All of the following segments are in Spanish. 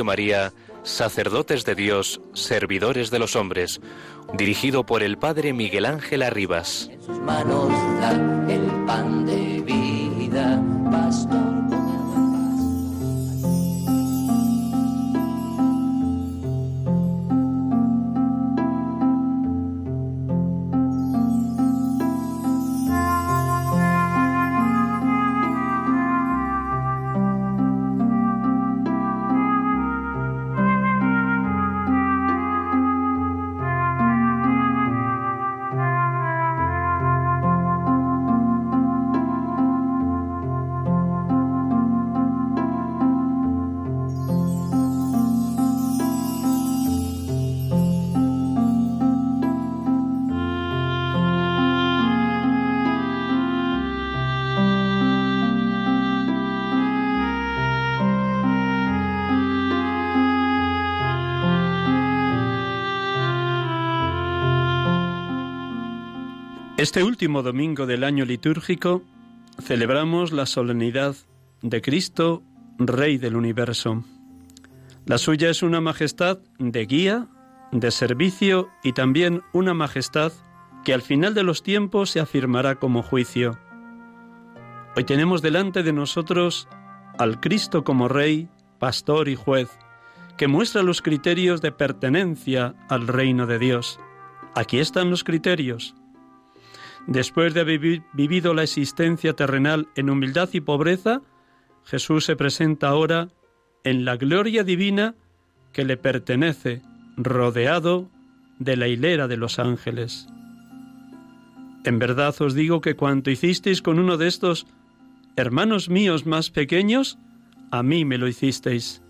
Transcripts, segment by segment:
María, Sacerdotes de Dios, Servidores de los Hombres, dirigido por el Padre Miguel Ángel Arribas. Este último domingo del año litúrgico celebramos la solemnidad de Cristo, Rey del universo. La suya es una majestad de guía, de servicio y también una majestad que al final de los tiempos se afirmará como juicio. Hoy tenemos delante de nosotros al Cristo como Rey, Pastor y Juez, que muestra los criterios de pertenencia al reino de Dios. Aquí están los criterios. Después de haber vivido la existencia terrenal en humildad y pobreza, Jesús se presenta ahora en la gloria divina que le pertenece, rodeado de la hilera de los ángeles. En verdad os digo que cuanto hicisteis con uno de estos hermanos míos más pequeños, a mí me lo hicisteis.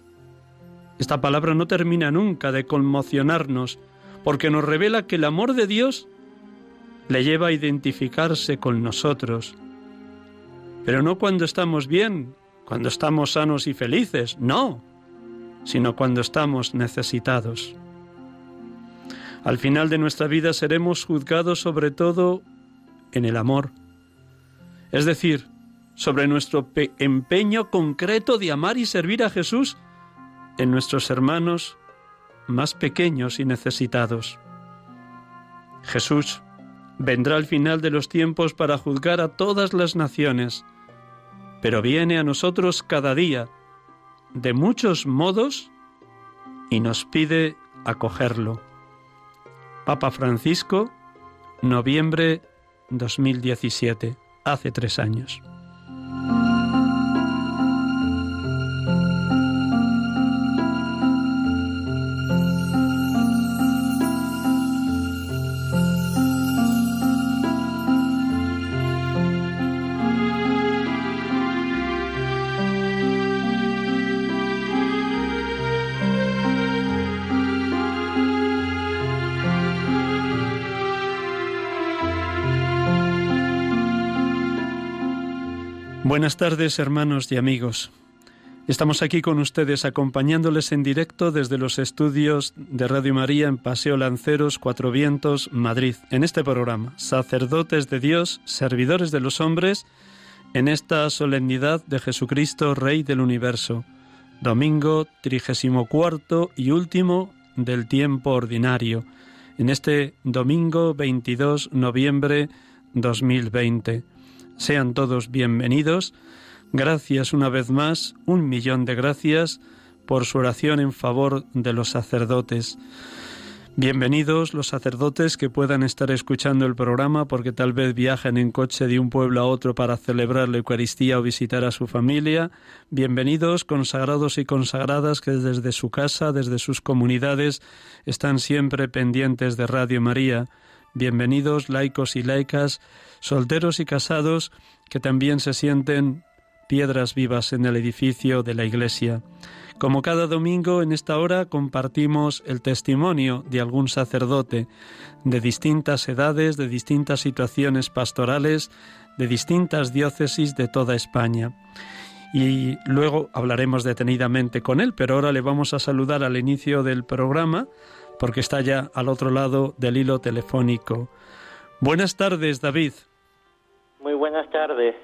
Esta palabra no termina nunca de conmocionarnos, porque nos revela que el amor de Dios le lleva a identificarse con nosotros. Pero no cuando estamos bien, cuando estamos sanos y felices, no, sino cuando estamos necesitados. Al final de nuestra vida seremos juzgados sobre todo en el amor, es decir, sobre nuestro empeño concreto de amar y servir a Jesús en nuestros hermanos más pequeños y necesitados. Jesús vendrá al final de los tiempos para juzgar a todas las naciones, pero viene a nosotros cada día, de muchos modos, y nos pide acogerlo. Papa Francisco, noviembre 2017, hace tres años. Buenas tardes, hermanos y amigos. Estamos aquí con ustedes acompañándoles en directo desde los estudios de Radio María en Paseo Lanceros, Cuatro Vientos, Madrid, en este programa, Sacerdotes de Dios, Servidores de los Hombres, en esta solemnidad de Jesucristo, Rey del Universo, domingo trigésimo cuarto y último del tiempo ordinario, en este domingo 22 noviembre 2020. Sean todos bienvenidos. Gracias una vez más, un millón de gracias por su oración en favor de los sacerdotes. Bienvenidos los sacerdotes que puedan estar escuchando el programa porque tal vez viajen en coche de un pueblo a otro para celebrar la Eucaristía o visitar a su familia. Bienvenidos consagrados y consagradas que desde su casa, desde sus comunidades, están siempre pendientes de Radio María. Bienvenidos laicos y laicas, solteros y casados que también se sienten piedras vivas en el edificio de la Iglesia. Como cada domingo en esta hora compartimos el testimonio de algún sacerdote de distintas edades, de distintas situaciones pastorales, de distintas diócesis de toda España. Y luego hablaremos detenidamente con él, pero ahora le vamos a saludar al inicio del programa porque está ya al otro lado del hilo telefónico. Buenas tardes, David. Muy buenas tardes.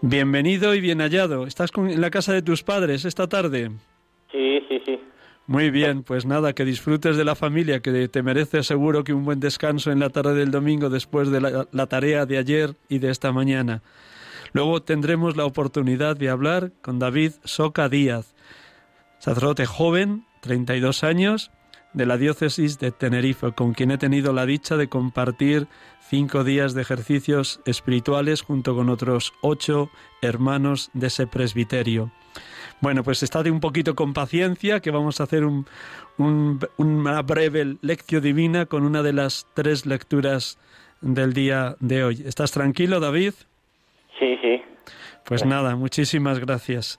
Bienvenido y bien hallado. ¿Estás en la casa de tus padres esta tarde? Sí, sí, sí. Muy bien, pues nada, que disfrutes de la familia, que te merece seguro que un buen descanso en la tarde del domingo después de la, la tarea de ayer y de esta mañana. Luego tendremos la oportunidad de hablar con David Soca Díaz, sacerdote joven, 32 años, de la diócesis de Tenerife, con quien he tenido la dicha de compartir cinco días de ejercicios espirituales junto con otros ocho hermanos de ese presbiterio. Bueno, pues estate un poquito con paciencia, que vamos a hacer un, una breve lección divina con una de las tres lecturas del día de hoy. ¿Estás tranquilo, David? Sí, sí. Pues nada, muchísimas gracias.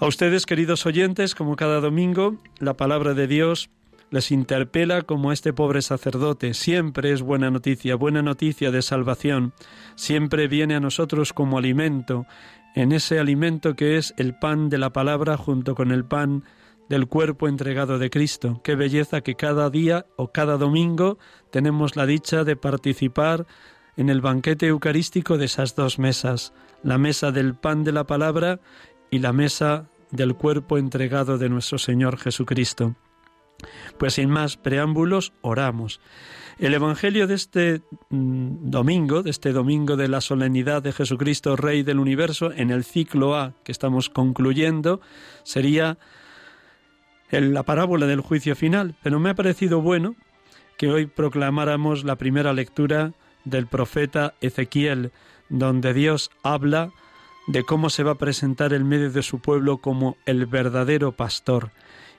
A ustedes, queridos oyentes, como cada domingo, la palabra de Dios les interpela como este pobre sacerdote. Siempre es buena noticia, buena noticia de salvación. Siempre viene a nosotros como alimento, en ese alimento que es el pan de la palabra junto con el pan del cuerpo entregado de Cristo. Qué belleza que cada día o cada domingo tenemos la dicha de participar en el banquete eucarístico de esas dos mesas, la mesa del pan de la palabra y la mesa del cuerpo entregado de nuestro Señor Jesucristo. Pues sin más preámbulos, oramos. El Evangelio de este mm, domingo, de este domingo de la solemnidad de Jesucristo, Rey del Universo, en el ciclo A que estamos concluyendo, sería la parábola del juicio final. Pero me ha parecido bueno que hoy proclamáramos la primera lectura del profeta Ezequiel, donde Dios habla de cómo se va a presentar en medio de su pueblo como el verdadero pastor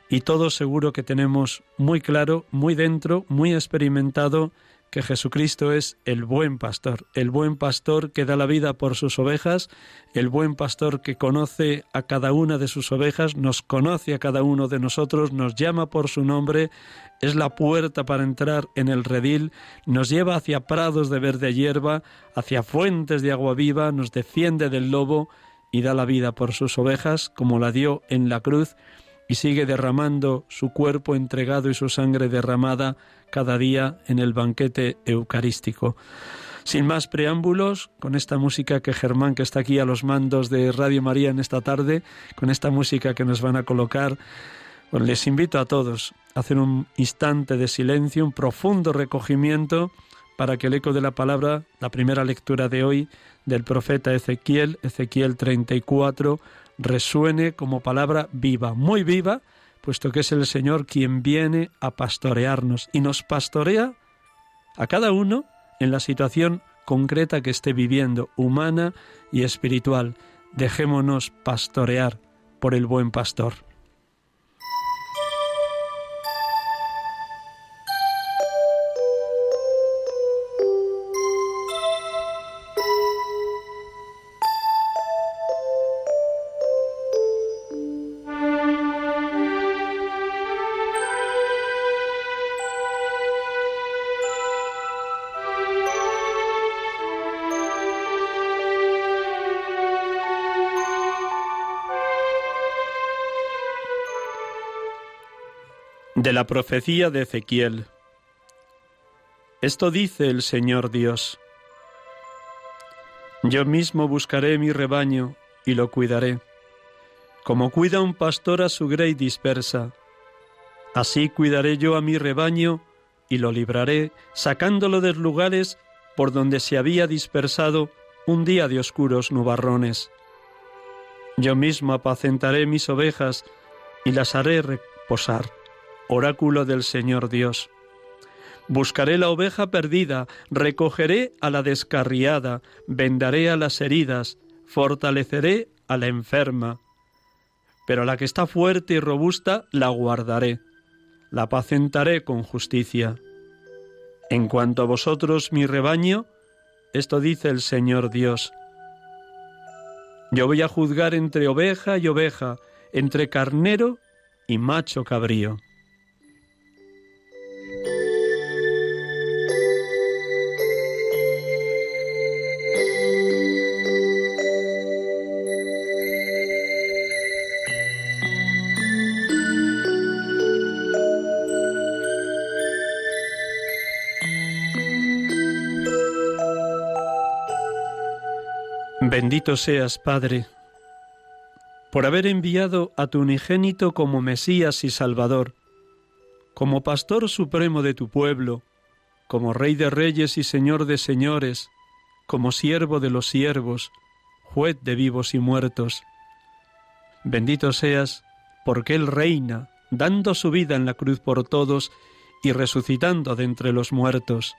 y todos seguro que tenemos muy claro, muy dentro, muy experimentado que Jesucristo es el buen pastor, el buen pastor que da la vida por sus ovejas, el buen pastor que conoce a cada una de sus ovejas, nos conoce a cada uno de nosotros, nos llama por su nombre, es la puerta para entrar en el redil, nos lleva hacia prados de verde hierba, hacia fuentes de agua viva, nos defiende del lobo y da la vida por sus ovejas, como la dio en la cruz, y sigue derramando su cuerpo entregado y su sangre derramada cada día en el banquete eucarístico. Sin más preámbulos, con esta música que Germán, que está aquí a los mandos de Radio María en esta tarde, con esta música que nos van a colocar, les invito a todos a hacer un instante de silencio, un profundo recogimiento para que el eco de la palabra, la primera lectura de hoy del profeta Ezequiel, Ezequiel 34, resuene como palabra viva, muy viva, puesto que es el Señor quien viene a pastorearnos y nos pastorea a cada uno en la situación concreta que esté viviendo, humana y espiritual. Dejémonos pastorear por el buen pastor. De la profecía de Ezequiel. Esto dice el Señor Dios. Yo mismo buscaré mi rebaño y lo cuidaré, como cuida un pastor a su grey dispersa. Así cuidaré yo a mi rebaño y lo libraré, sacándolo de lugares por donde se había dispersado un día de oscuros nubarrones. Yo mismo apacentaré mis ovejas y las haré reposar oráculo del Señor Dios. Buscaré la oveja perdida, recogeré a la descarriada, vendaré a las heridas, fortaleceré a la enferma. Pero a la que está fuerte y robusta la guardaré, la apacentaré con justicia. En cuanto a vosotros, mi rebaño, esto dice el Señor Dios. Yo voy a juzgar entre oveja y oveja, entre carnero y macho cabrío. Bendito seas, Padre, por haber enviado a tu unigénito como Mesías y Salvador, como Pastor supremo de tu pueblo, como Rey de reyes y Señor de señores, como siervo de los siervos, juez de vivos y muertos. Bendito seas, porque Él reina, dando su vida en la cruz por todos y resucitando de entre los muertos.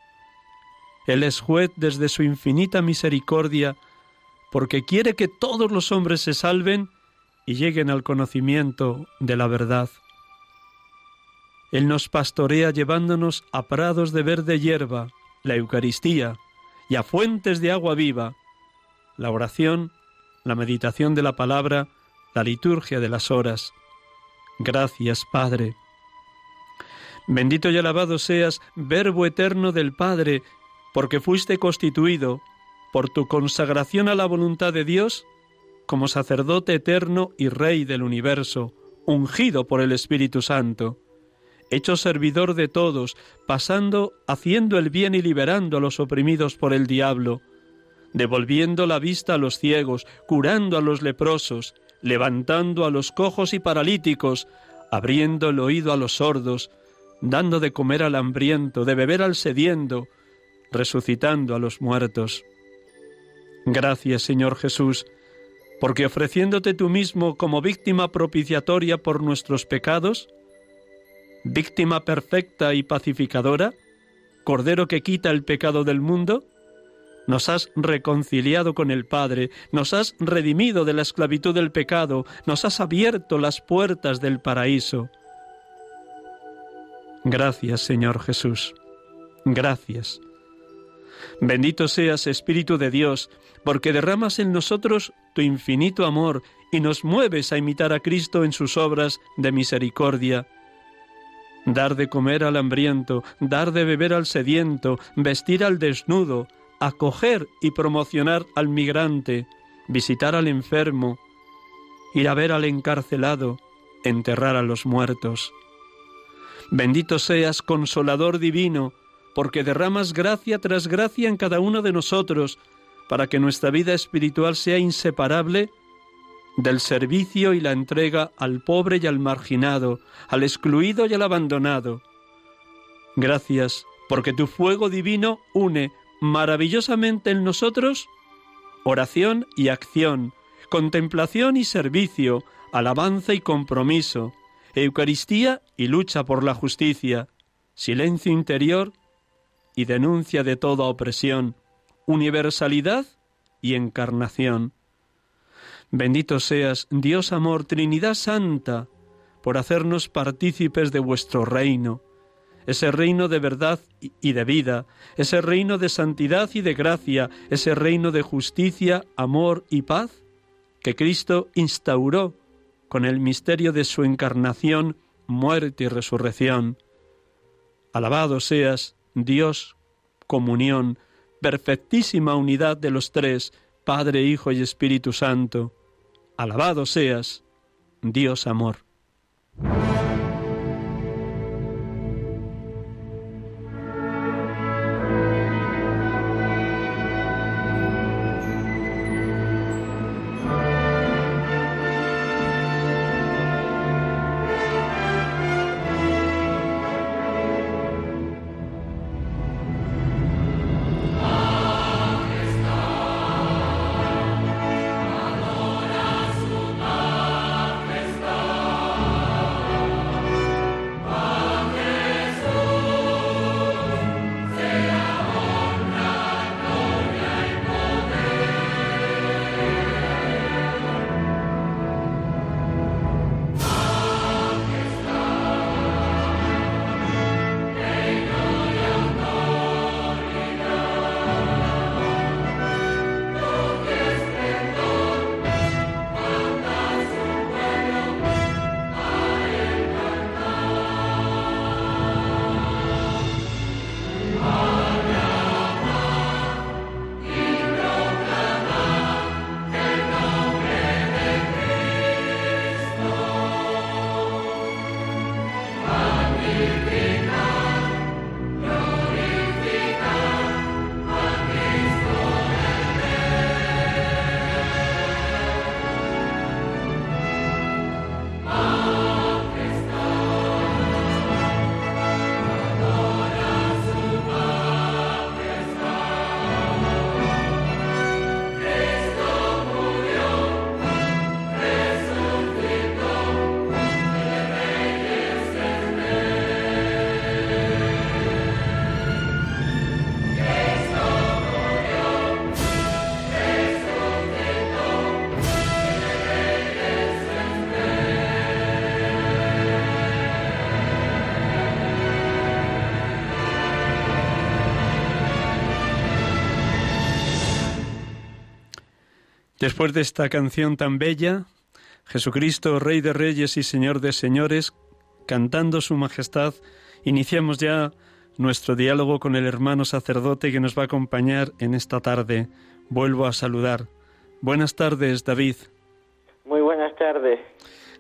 Él es juez desde su infinita misericordia, porque quiere que todos los hombres se salven y lleguen al conocimiento de la verdad. Él nos pastorea llevándonos a prados de verde hierba, la Eucaristía, y a fuentes de agua viva, la oración, la meditación de la palabra, la liturgia de las horas. Gracias, Padre. Bendito y alabado seas, Verbo eterno del Padre, porque fuiste constituido por tu consagración a la voluntad de Dios como sacerdote eterno y rey del universo, ungido por el Espíritu Santo, hecho servidor de todos, pasando, haciendo el bien y liberando a los oprimidos por el diablo, devolviendo la vista a los ciegos, curando a los leprosos, levantando a los cojos y paralíticos, abriendo el oído a los sordos, dando de comer al hambriento, de beber al sediento, resucitando a los muertos. Gracias, Señor Jesús, porque ofreciéndote tú mismo como víctima propiciatoria por nuestros pecados, víctima perfecta y pacificadora, Cordero que quita el pecado del mundo, nos has reconciliado con el Padre, nos has redimido de la esclavitud del pecado, nos has abierto las puertas del paraíso. Gracias, Señor Jesús. Gracias. Bendito seas, Espíritu de Dios, porque derramas en nosotros tu infinito amor y nos mueves a imitar a Cristo en sus obras de misericordia. Dar de comer al hambriento, dar de beber al sediento, vestir al desnudo, acoger y promocionar al migrante, visitar al enfermo, ir a ver al encarcelado, enterrar a los muertos. Bendito seas, consolador divino, porque derramas gracia tras gracia en cada uno de nosotros, para que nuestra vida espiritual sea inseparable del servicio y la entrega al pobre y al marginado, al excluido y al abandonado. Gracias, porque tu fuego divino une maravillosamente en nosotros oración y acción, contemplación y servicio, alabanza y compromiso, Eucaristía y lucha por la justicia, silencio interior y denuncia de toda opresión, universalidad y encarnación. Bendito seas, Dios amor, Trinidad Santa, por hacernos partícipes de vuestro reino, ese reino de verdad y de vida, ese reino de santidad y de gracia, ese reino de justicia, amor y paz que Cristo instauró con el misterio de su encarnación, muerte y resurrección. Alabado seas, Dios, comunión, perfectísima unidad de los tres, Padre, Hijo y Espíritu Santo. Alabado seas, Dios amor. Después de esta canción tan bella, Jesucristo, Rey de Reyes y Señor de Señores, cantando Su Majestad, iniciamos ya nuestro diálogo con el hermano sacerdote que nos va a acompañar en esta tarde. Vuelvo a saludar. Buenas tardes, David. Muy buenas tardes.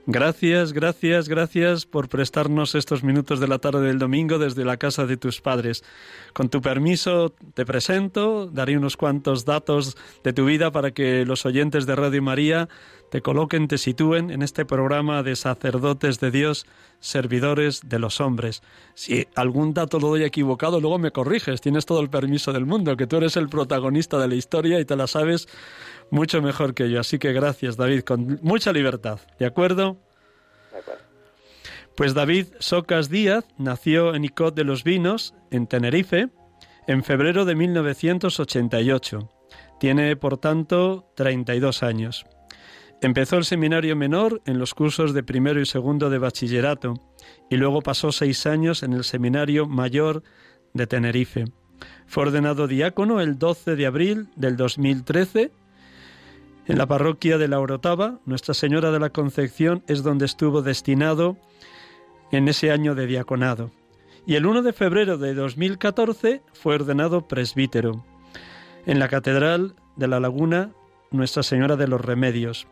Gracias, gracias, gracias por prestarnos estos minutos de la tarde del domingo desde la casa de tus padres. Con tu permiso te presento, daré unos cuantos datos de tu vida para que los oyentes de Radio María te coloquen, te sitúen en este programa de sacerdotes de Dios, servidores de los hombres. Si algún dato lo doy equivocado, luego me corriges, tienes todo el permiso del mundo, que tú eres el protagonista de la historia y te la sabes mucho mejor que yo. Así que gracias, David, con mucha libertad. ¿De acuerdo? De acuerdo. Pues David Socas Díaz nació en Icod de los Vinos, en Tenerife, en febrero de 1988. Tiene, por tanto, 32 años. Empezó el seminario menor en los cursos de primero y segundo de bachillerato y luego pasó seis años en el seminario mayor de Tenerife. Fue ordenado diácono el 12 de abril del 2013 en la parroquia de la Orotava, Nuestra Señora de la Concepción es donde estuvo destinado en ese año de diaconado. Y el 1 de febrero de 2014 fue ordenado presbítero en la Catedral de la Laguna Nuestra Señora de los Remedios.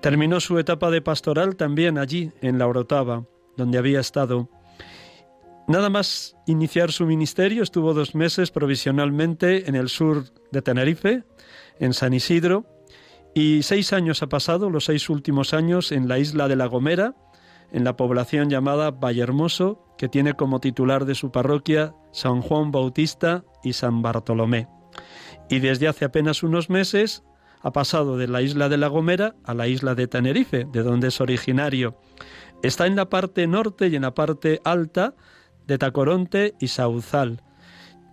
Terminó su etapa de pastoral también allí, en la Orotava, donde había estado. Nada más iniciar su ministerio, estuvo dos meses provisionalmente en el sur de Tenerife, en San Isidro, y seis años ha pasado, los seis últimos años, en la isla de La Gomera, en la población llamada Vallehermoso, que tiene como titular de su parroquia San Juan Bautista y San Bartolomé. Y desde hace apenas unos meses ha pasado de la isla de La Gomera a la isla de Tenerife, de donde es originario. Está en la parte norte y en la parte alta de Tacoronte y Sauzal,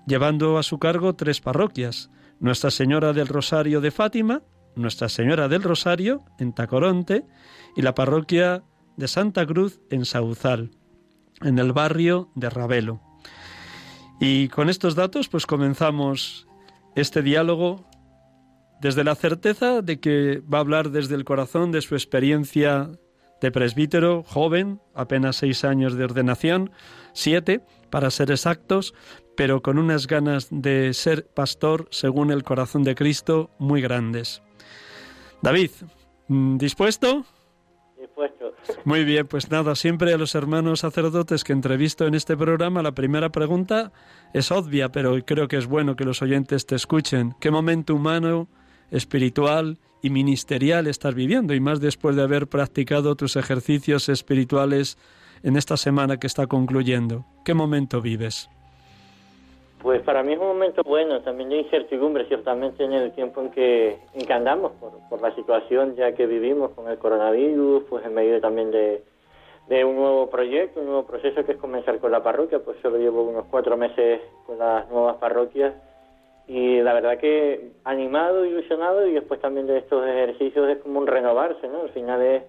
llevando a su cargo tres parroquias, Nuestra Señora del Rosario de Fátima, Nuestra Señora del Rosario en Tacoronte y la parroquia de Santa Cruz en Sauzal, en el barrio de Ravelo. Y con estos datos pues comenzamos este diálogo desde la certeza de que va a hablar desde el corazón de su experiencia de presbítero, joven, apenas seis años de ordenación, siete para ser exactos, pero con unas ganas de ser pastor según el corazón de Cristo muy grandes. David, ¿dispuesto? Dispuesto. Muy bien, pues nada, siempre a los hermanos sacerdotes que entrevisto en este programa, la primera pregunta es obvia, pero creo que es bueno que los oyentes te escuchen. ¿Qué momento humano, espiritual y ministerial estás viviendo? Y más después de haber practicado tus ejercicios espirituales en esta semana que está concluyendo. ¿Qué momento vives? Pues para mí es un momento bueno, también de incertidumbre, ciertamente, en el tiempo en que, andamos, por, por la situación ya que vivimos con el coronavirus, pues en medio también de, de un nuevo proyecto, un nuevo proceso que es comenzar con la parroquia, pues solo llevo unos cuatro meses con las nuevas parroquias y la verdad que animado, ilusionado y después también de estos ejercicios es como un renovarse, ¿no? Al final es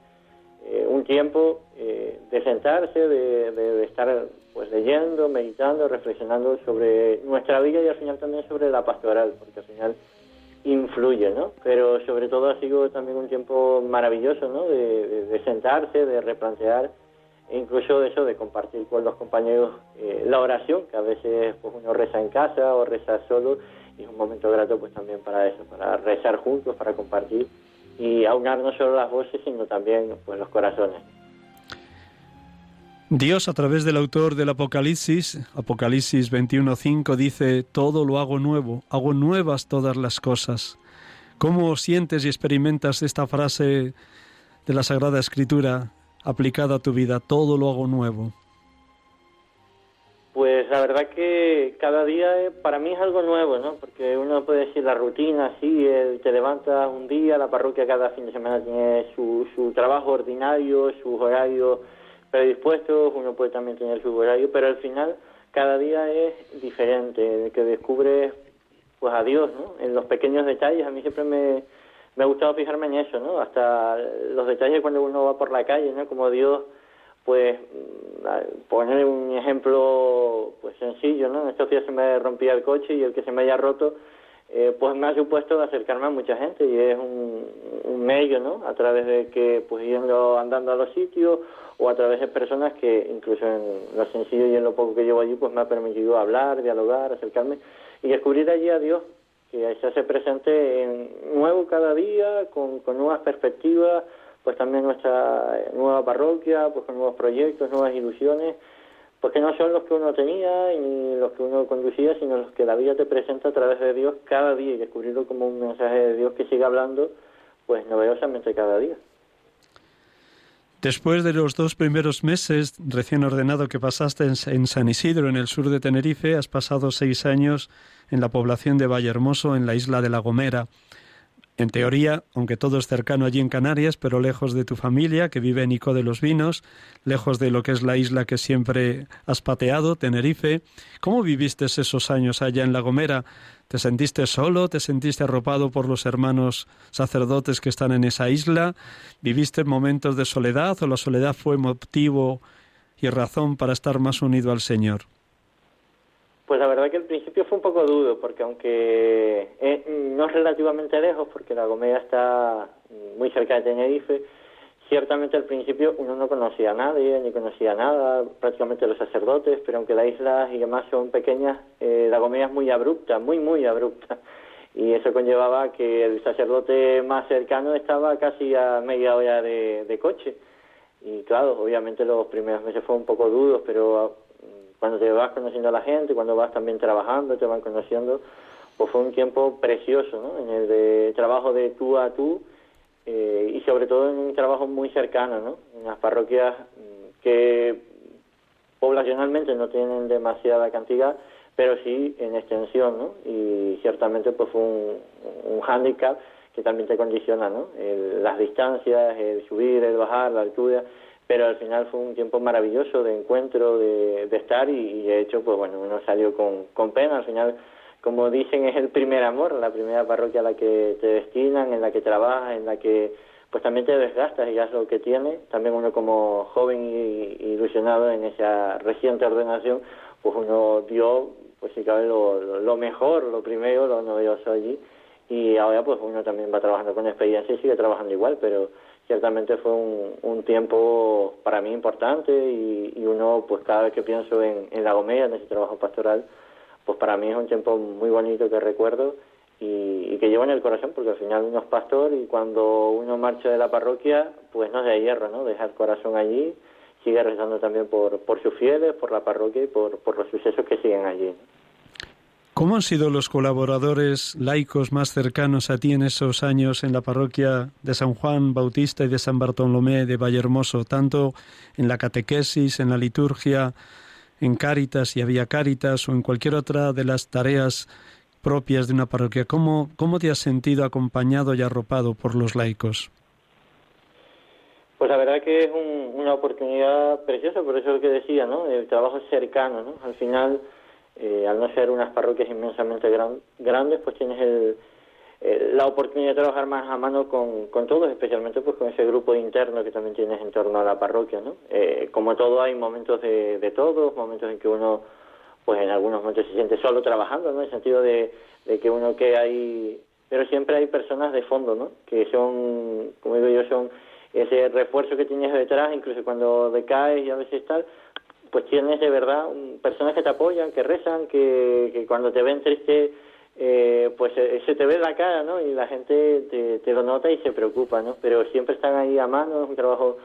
eh, un tiempo eh, de sentarse, de, de, estar pues leyendo, meditando, reflexionando sobre nuestra vida y al final también sobre la pastoral, porque al final influye, ¿no? Pero sobre todo ha sido también un tiempo maravilloso, ¿no? De, de sentarse, de replantear e incluso eso de compartir con los compañeros eh, la oración, que a veces pues uno reza en casa o reza solo y es un momento grato pues también para eso, para rezar juntos, para compartir y aunar no solo las voces, sino también pues los corazones. Dios a través del autor del Apocalipsis, Apocalipsis 21.5, dice, todo lo hago nuevo, hago nuevas todas las cosas. ¿Cómo sientes y experimentas esta frase de la Sagrada Escritura aplicada a tu vida? Todo lo hago nuevo. Pues la verdad que cada día eh, para mí es algo nuevo, ¿no? Porque uno puede decir la rutina, sí, te levantas un día, la parroquia cada fin de semana tiene su, su trabajo ordinario, sus horarios predispuestos, uno puede también tener su horario, pero al final cada día es diferente, que descubres pues a Dios, ¿no? En los pequeños detalles, a mí siempre me, me ha gustado fijarme en eso, ¿no? Hasta los detalles cuando uno va por la calle, ¿no? Como Dios pues poner un ejemplo pues sencillo, ¿no? En estos días se me rompía el coche y el que se me haya roto eh, pues me ha supuesto acercarme a mucha gente y es un, medio, ¿no? A través de que, pues yendo andando a los sitios o a través de personas que incluso en lo sencillo y en lo poco que llevo allí, pues me ha permitido hablar, dialogar, acercarme y descubrir allí a Dios, que se hace presente en nuevo cada día, con, con nuevas perspectivas, pues también nuestra nueva parroquia, pues con nuevos proyectos, nuevas ilusiones, porque no son los que uno tenía ni los que uno conducía, sino los que la vida te presenta a través de Dios cada día y descubrirlo como un mensaje de Dios que sigue hablando, pues novedosamente cada día. Después de los dos primeros meses recién ordenado que pasaste en San Isidro, en el sur de Tenerife, has pasado seis años en la población de Vallehermoso, en la isla de La Gomera. En teoría, aunque todo es cercano allí en Canarias, pero lejos de tu familia, que vive en Ico de los Vinos, lejos de lo que es la isla que siempre has pateado, Tenerife. ¿Cómo viviste esos años allá en La Gomera? ¿Te sentiste solo? ¿Te sentiste arropado por los hermanos sacerdotes que están en esa isla? ¿Viviste momentos de soledad o la soledad fue motivo y razón para estar más unido al Señor? Pues la verdad que el principio fue un poco duro, porque aunque eh, no es relativamente lejos, porque La Gomera está muy cerca de Tenerife, ciertamente al principio uno no conocía a nadie, ni conocía nada, prácticamente los sacerdotes, pero aunque las islas y demás son pequeñas, eh, La Gomera es muy abrupta, muy, muy abrupta. Y eso conllevaba que el sacerdote más cercano estaba casi a media hora de, coche. Y claro, obviamente los primeros meses fueron un poco duros, pero cuando te vas conociendo a la gente, cuando vas también trabajando, te van conociendo, pues fue un tiempo precioso, ¿no? En el de trabajo de tú a tú eh, y sobre todo en un trabajo muy cercano, ¿no? En las parroquias mm, que poblacionalmente no tienen demasiada cantidad, pero sí en extensión, ¿no? Y ciertamente pues fue un, un hándicap que también te condiciona, ¿no? las distancias, el subir, el bajar, la altura, pero al final fue un tiempo maravilloso de encuentro, de, estar y, de hecho, pues bueno, uno salió con, con pena, al final, como dicen, es el primer amor, la primera parroquia a la que te destinan, en la que trabajas, en la que pues también te desgastas y ya es lo que tiene, también uno como joven y, ilusionado en esa reciente ordenación, pues uno dio, pues si cabe, lo, lo mejor, lo primero, lo novedoso allí, y ahora pues uno también va trabajando con experiencia y sigue trabajando igual, pero ciertamente fue un, tiempo para mí importante y, uno, pues cada vez que pienso en, La Gomera, en ese trabajo pastoral, pues para mí es un tiempo muy bonito que recuerdo y, que llevo en el corazón, porque al final uno es pastor y cuando uno marcha de la parroquia, pues no es de hierro, ¿no? Deja el corazón allí, sigue rezando también por, por sus fieles, por la parroquia y por, por los sucesos que siguen allí. ¿Cómo han sido los colaboradores laicos más cercanos a ti en esos años en la parroquia de San Juan Bautista y de San Bartolomé de Vallehermoso, tanto en la catequesis, en la liturgia, en Cáritas y había Cáritas o en cualquier otra de las tareas propias de una parroquia? ¿Cómo, cómo te has sentido acompañado y arropado por los laicos? Pues la verdad que es una oportunidad preciosa, por eso es lo que decía, ¿no? El trabajo cercano, ¿no? Al final eh, al no ser unas parroquias inmensamente grandes, pues tienes el, la oportunidad de trabajar más a mano con, con todos, especialmente pues con ese grupo interno que también tienes en torno a la parroquia, ¿no? Eh, como todo hay momentos de, de todos, momentos en que uno, pues en algunos momentos se siente solo trabajando, ¿no? En el sentido de, de que uno que hay, pero siempre hay personas de fondo, ¿no? Que son, como digo yo, son ese refuerzo que tienes detrás, incluso cuando decaes y a veces tal, pues tienes de verdad personas que te apoyan, que rezan, que, que cuando te ven triste, eh, pues eh, se te ve la cara, ¿no? Y la gente te, te, lo nota y se preocupa, ¿no? Pero siempre están ahí a mano, es un trabajo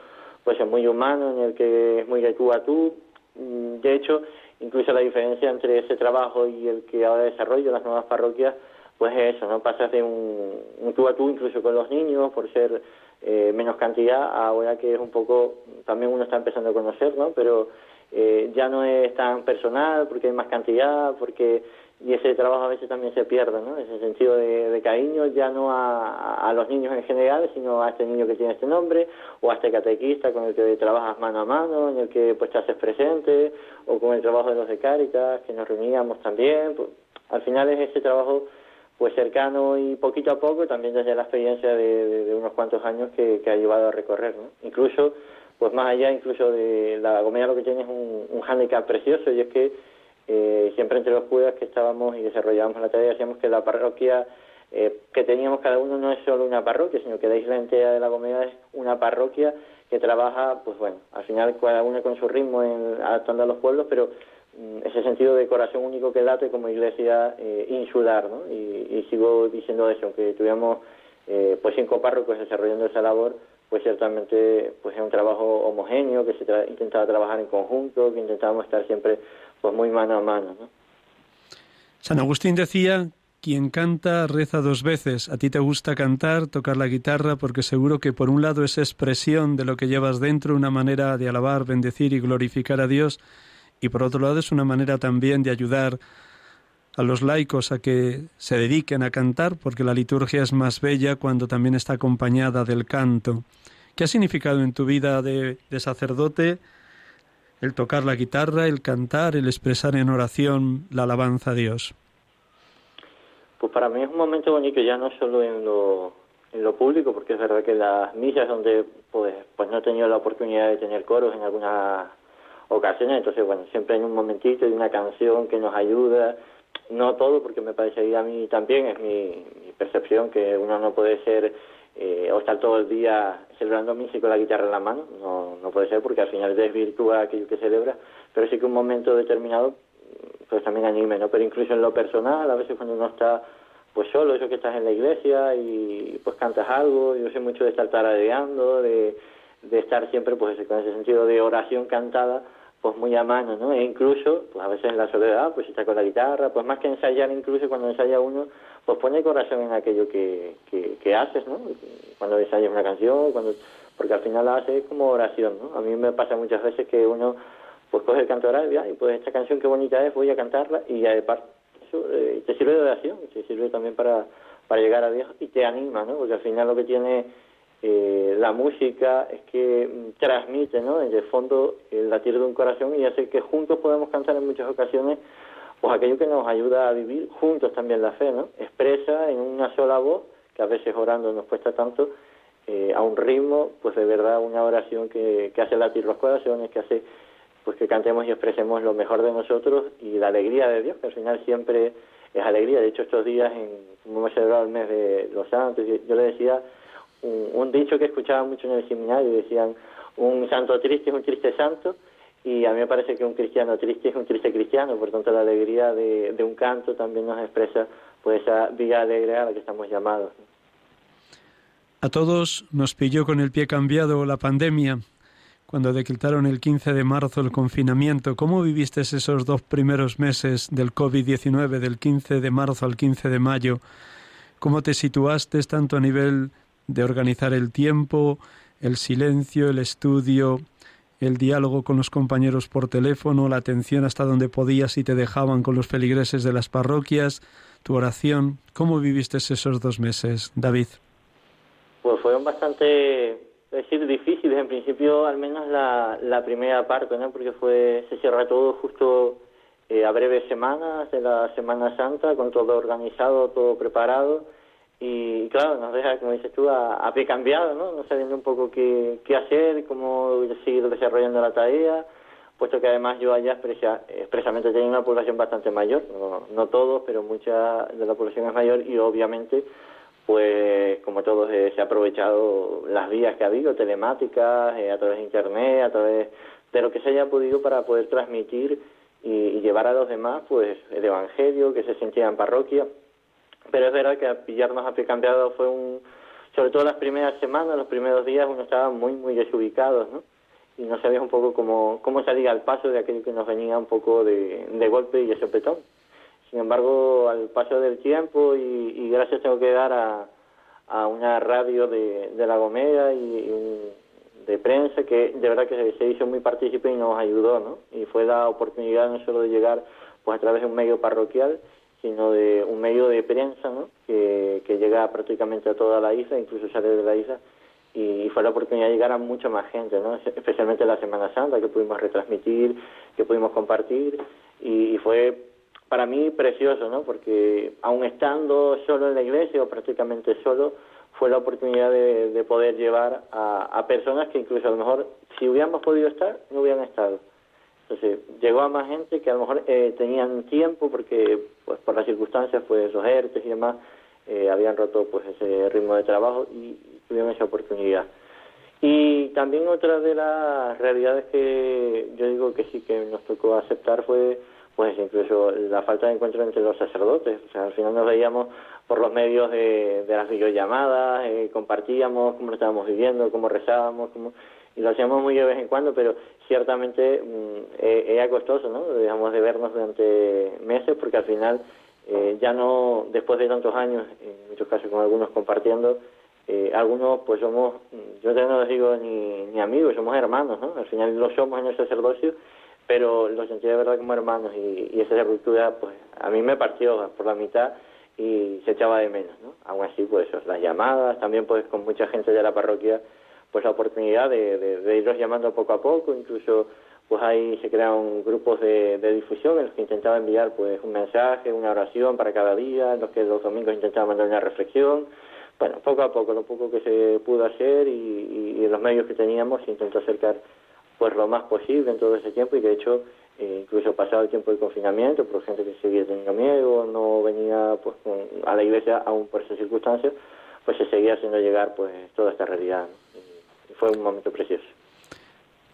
pues muy humano en el que es muy de tú a tú. Mm, de hecho, incluso la diferencia entre ese trabajo y el que ahora desarrollo las nuevas parroquias, pues es eso, ¿no? Pasas de un, un tú a tú incluso con los niños por ser eh, menos cantidad, ahora que es un poco, también uno está empezando a conocer, ¿no? Pero eh, ya no es tan personal porque hay más cantidad, porque y ese trabajo a veces también se pierde, ¿no? Ese sentido de, cariño ya no a, los niños en general, sino a este niño que tiene este nombre, o a este catequista con el que trabajas mano a mano, en el que pues te haces presente, o con el trabajo de los de Cáritas, que nos reuníamos también. Pues, al final es ese trabajo pues cercano y poquito a poco, también desde la experiencia de, unos cuantos años que, que ha llevado a recorrer, ¿no? Incluso pues más allá incluso de la Gomera lo que tiene es un, un hándicap precioso y es que eh, siempre entre los curas que estábamos y desarrollábamos la tarea, decíamos que la parroquia eh, que teníamos cada uno no es solo una parroquia, sino que la isla entera de la Gomera es una parroquia que trabaja, pues bueno, al final cada uno con su ritmo en, adaptando a los pueblos, pero mm, ese sentido de corazón único que date como iglesia eh, insular, ¿no? Y, sigo diciendo eso, que tuviéramos eh, pues cinco párrocos desarrollando esa labor, pues ciertamente pues es un trabajo homogéneo, que se intentaba trabajar en conjunto, que intentábamos estar siempre pues muy mano a mano, ¿no? San Agustín decía quien canta reza dos veces. A ti te gusta cantar, tocar la guitarra, porque seguro que por un lado es expresión de lo que llevas dentro, una manera de alabar, bendecir y glorificar a Dios, y por otro lado es una manera también de ayudar a los laicos a que se dediquen a cantar, porque la liturgia es más bella cuando también está acompañada del canto. ¿Qué ha significado en tu vida de, sacerdote el tocar la guitarra, el cantar, el expresar en oración la alabanza a Dios? Pues para mí es un momento bonito ya no solo en lo, en lo público, porque es verdad que las misas donde pues, pues no he tenido la oportunidad de tener coros en algunas ocasiones, entonces bueno, siempre hay un momentito de una canción que nos ayuda, no todo, porque me parece a mí también, es mi, percepción que uno no puede ser eh, o estar todo el día celebrando misa con la guitarra en la mano, no, no puede ser porque al final desvirtúa aquello que celebra, pero sí que un momento determinado pues también anime, ¿no? Pero incluso en lo personal, a veces cuando uno está pues solo, eso que estás en la iglesia y pues cantas algo, yo sé mucho de estar taradeando, de, de estar siempre pues con ese sentido de oración cantada, pues muy a mano, ¿no? E incluso, pues a veces en la soledad, pues está con la guitarra, pues más que ensayar incluso cuando ensaya uno, pues pone corazón en aquello que, que, que haces, ¿no? Cuando ensayas una canción, cuando porque al final la haces como oración, ¿no? A mí me pasa muchas veces que uno pues coge el canto y pues esta canción qué bonita es, voy a cantarla y ya de parte eh, te sirve de oración, te sirve también para, para llegar a Dios y te anima, ¿no? Porque al final lo que tiene eh, la música es que mm, transmite, ¿no? En el fondo el latir de un corazón y hace que juntos podemos cantar en muchas ocasiones pues aquello que nos ayuda a vivir juntos también la fe, ¿no? Expresa en una sola voz, que a veces orando nos cuesta tanto, eh, a un ritmo, pues de verdad una oración que, que hace latir los corazones, que hace pues que cantemos y expresemos lo mejor de nosotros y la alegría de Dios, que al final siempre es alegría. De hecho, estos días, en, como hemos celebrado el mes de los santos, yo le decía un, dicho que escuchaba mucho en el seminario, decían, un santo triste es un triste santo, y a mí me parece que un cristiano triste es un triste cristiano, por tanto la alegría de, un canto también nos expresa pues esa vida alegre a la que estamos llamados. A todos nos pilló con el pie cambiado la pandemia, cuando decretaron el 15 de marzo el confinamiento. ¿Cómo viviste esos dos primeros meses del COVID-19, del 15 de marzo al 15 de mayo? ¿Cómo te situaste tanto a nivel de organizar el tiempo, el silencio, el estudio, el diálogo con los compañeros por teléfono, la atención hasta donde podías y te dejaban con los feligreses de las parroquias, tu oración? ¿Cómo viviste esos dos meses, David? Pues fueron bastante decir, difíciles en principio, al menos la, la primera parte, ¿no? Porque fue, se cierra todo justo eh, a breves semanas de la Semana Santa, con todo organizado, todo preparado. Y claro, nos deja, como dices tú, a, a pie cambiado, ¿no? No sabiendo un poco qué, qué hacer, cómo seguir desarrollando la tarea, puesto que además yo allá expresamente tenía una población bastante mayor, no, no todos, pero mucha de la población es mayor y obviamente pues como todos eh, se ha aprovechado las vías que ha habido, telemáticas, eh, a través de Internet, a través de lo que se haya podido para poder transmitir y, llevar a los demás pues el Evangelio, que se sentía en parroquia. Pero es verdad que pillarnos a pie cambiado fue un... Sobre todo las primeras semanas, los primeros días, uno estaba muy, muy desubicado, ¿no? Y no sabía un poco cómo, cómo salir al paso de aquello que nos venía un poco de, de golpe y de sopetón. Sin embargo, al paso del tiempo y, gracias tengo que dar a, a una radio de, de La Gomera y, de prensa que de verdad que se, hizo muy partícipe y nos ayudó, ¿no? Y fue la oportunidad no solo de llegar pues a través de un medio parroquial, sino de un medio de prensa, ¿no? Que, que llega prácticamente a toda la isla, incluso sale de la isla, y fue la oportunidad de llegar a mucha más gente, ¿no? Especialmente la Semana Santa, que pudimos retransmitir, que pudimos compartir, y, y fue para mí precioso, ¿no? Porque aun estando solo en la iglesia o prácticamente solo, fue la oportunidad de, poder llevar a, personas que incluso a lo mejor si hubiéramos podido estar, no hubieran estado. Entonces, llegó a más gente que a lo mejor eh, tenían tiempo porque, pues por las circunstancias, pues los ERTES y demás, eh, habían roto pues ese ritmo de trabajo y tuvieron esa oportunidad. Y también otra de las realidades que yo digo que sí que nos tocó aceptar fue pues incluso la falta de encuentro entre los sacerdotes. O sea, al final nos veíamos por los medios de, las videollamadas, eh, compartíamos cómo lo estábamos viviendo, cómo rezábamos, cómo, lo hacíamos muy de vez en cuando, pero ciertamente mm, era costoso, ¿no? Dejamos de vernos durante meses porque al final eh, ya no, después de tantos años, en muchos casos con algunos compartiendo, eh, algunos pues somos, yo no les digo ni, ni amigos, somos hermanos, ¿no? Al final lo somos en el sacerdocio, pero lo sentí de verdad como hermanos y, y esa ruptura pues a mí me partió por la mitad y se echaba de menos, ¿no? Aún así, pues las llamadas, también pues con mucha gente de la parroquia, pues la oportunidad de, de, irlos llamando poco a poco, incluso pues ahí se crearon grupos de, de, difusión en los que intentaba enviar pues un mensaje, una oración para cada día, en los que los domingos intentaba mandar una reflexión, bueno, poco a poco, lo poco que se pudo hacer y, y, los medios que teníamos se intentó acercar pues lo más posible en todo ese tiempo. Y de hecho eh, incluso pasado el tiempo de confinamiento por gente que seguía teniendo miedo no venía pues a la iglesia aún por esas circunstancias pues se seguía haciendo llegar pues toda esta realidad y fue un momento precioso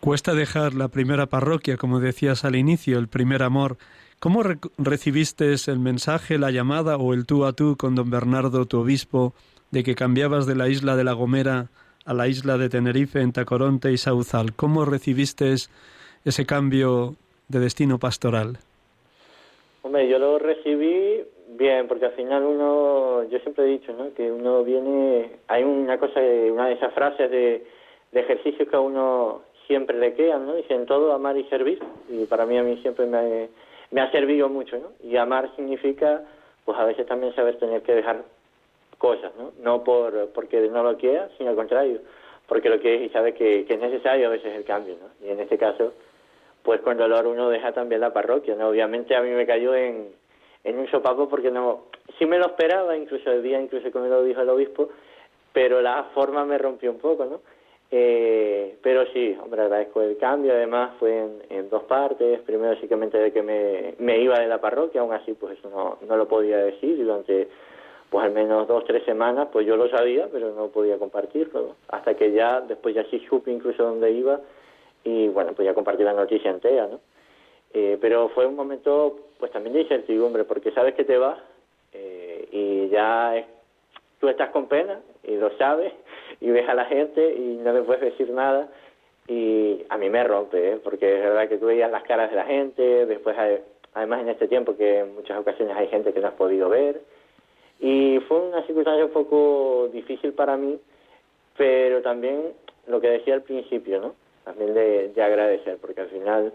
cuesta dejar la primera parroquia como decías al inicio el primer amor ¿Cómo recibiste el mensaje, la llamada o el tú a tú con don Bernardo, tu obispo, de que cambiabas de la isla de La Gomera a la isla de Tenerife, en Tacoronte y Sauzal. ¿Cómo recibiste ese cambio de destino pastoral? Hombre, yo lo recibí bien, porque al final uno, yo siempre he dicho, ¿no? Que uno viene, hay una cosa, una de esas frases de, de ejercicios que a uno siempre le quedan, ¿no? Dicen todo amar y servir, y para mí a mí siempre me, ha servido mucho, ¿no? Y amar significa, pues a veces también saber tener que dejar cosas, ¿no? No por, porque no lo quiera, sino al contrario, porque lo quiere y sabe que, es necesario a veces el cambio, ¿no? Y en este caso, pues con dolor uno deja también la parroquia, ¿no? Obviamente a mí me cayó en, en un sopapo porque no, sí me lo esperaba, incluso el día, incluso como lo dijo el obispo, pero la forma me rompió un poco, ¿no? Eh, pero sí, hombre, agradezco el cambio, además fue en, dos partes, primero básicamente de que me, me, iba de la parroquia, aún así pues eso no, no lo podía decir. Durante pues al menos dos, tres semanas, pues yo lo sabía, pero no podía compartirlo, hasta que ya, después ya sí supe incluso dónde iba, y bueno, pues ya compartí la noticia entera, ¿no? Eh, pero fue un momento, pues también de incertidumbre, porque sabes que te vas, eh, y ya tú estás con pena, y lo sabes, y ves a la gente, y no le puedes decir nada, y a mí me rompe, ¿eh? porque es verdad que tú veías las caras de la gente, después además en este tiempo que en muchas ocasiones hay gente que no has podido ver, y fue una circunstancia un poco difícil para mí, pero también lo que decía al principio, ¿no? También de, agradecer, porque al final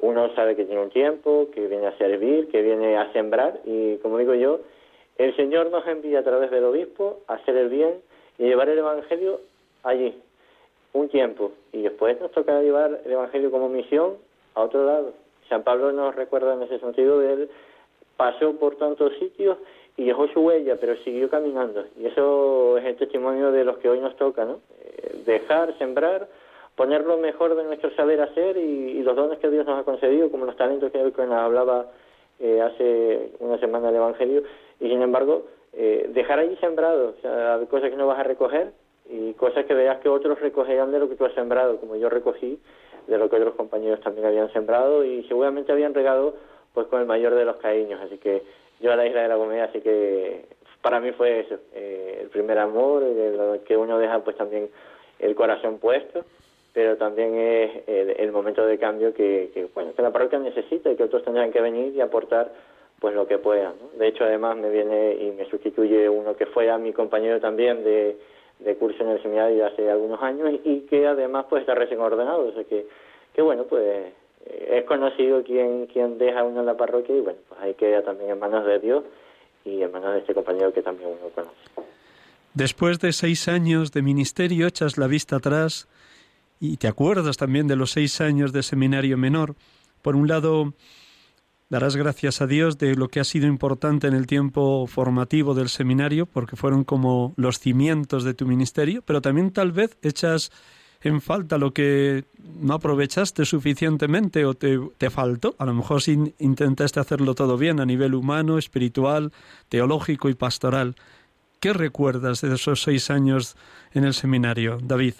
uno sabe que tiene un tiempo, que viene a servir, que viene a sembrar, y como digo yo, el Señor nos envía a través del obispo a hacer el bien y llevar el Evangelio allí, un tiempo, y después nos toca llevar el Evangelio como misión a otro lado. San Pablo nos recuerda en ese sentido de él pasó por tantos sitios y dejó su huella, pero siguió caminando. Y eso es el testimonio de los que hoy nos toca, ¿no? Eh, dejar, sembrar, poner lo mejor de nuestro saber hacer y, los dones que Dios nos ha concedido, como los talentos que nos hablaba eh, hace una semana del Evangelio, y sin embargo, eh, dejar allí sembrado, o sea, cosas que no vas a recoger y cosas que veas que otros recogerán de lo que tú has sembrado, como yo recogí de lo que otros compañeros también habían sembrado y seguramente habían regado pues con el mayor de los cariños, así que yo a la isla de la comedia, así que para mí fue eso, eh, el primer amor, el, que uno deja pues también el corazón puesto, pero también es el, momento de cambio que, bueno, que la parroquia necesita y que otros tendrán que venir y aportar pues lo que puedan. De hecho, además me viene y me sustituye uno que fue a mi compañero también de, de curso en el seminario hace algunos años y que además pues está recién ordenado, o sea que, que bueno, pues es conocido quien, quien deja uno en la parroquia y bueno, pues ahí queda también en manos de Dios y en manos de este compañero que también uno conoce. Después de seis años de ministerio, echas la vista atrás y te acuerdas también de los seis años de seminario menor. Por un lado, darás gracias a Dios de lo que ha sido importante en el tiempo formativo del seminario, porque fueron como los cimientos de tu ministerio, pero también tal vez echas en falta, lo que no aprovechaste suficientemente o te, te faltó. A lo mejor intentaste hacerlo todo bien a nivel humano, espiritual, teológico y pastoral. ¿Qué recuerdas de esos seis años en el seminario, David?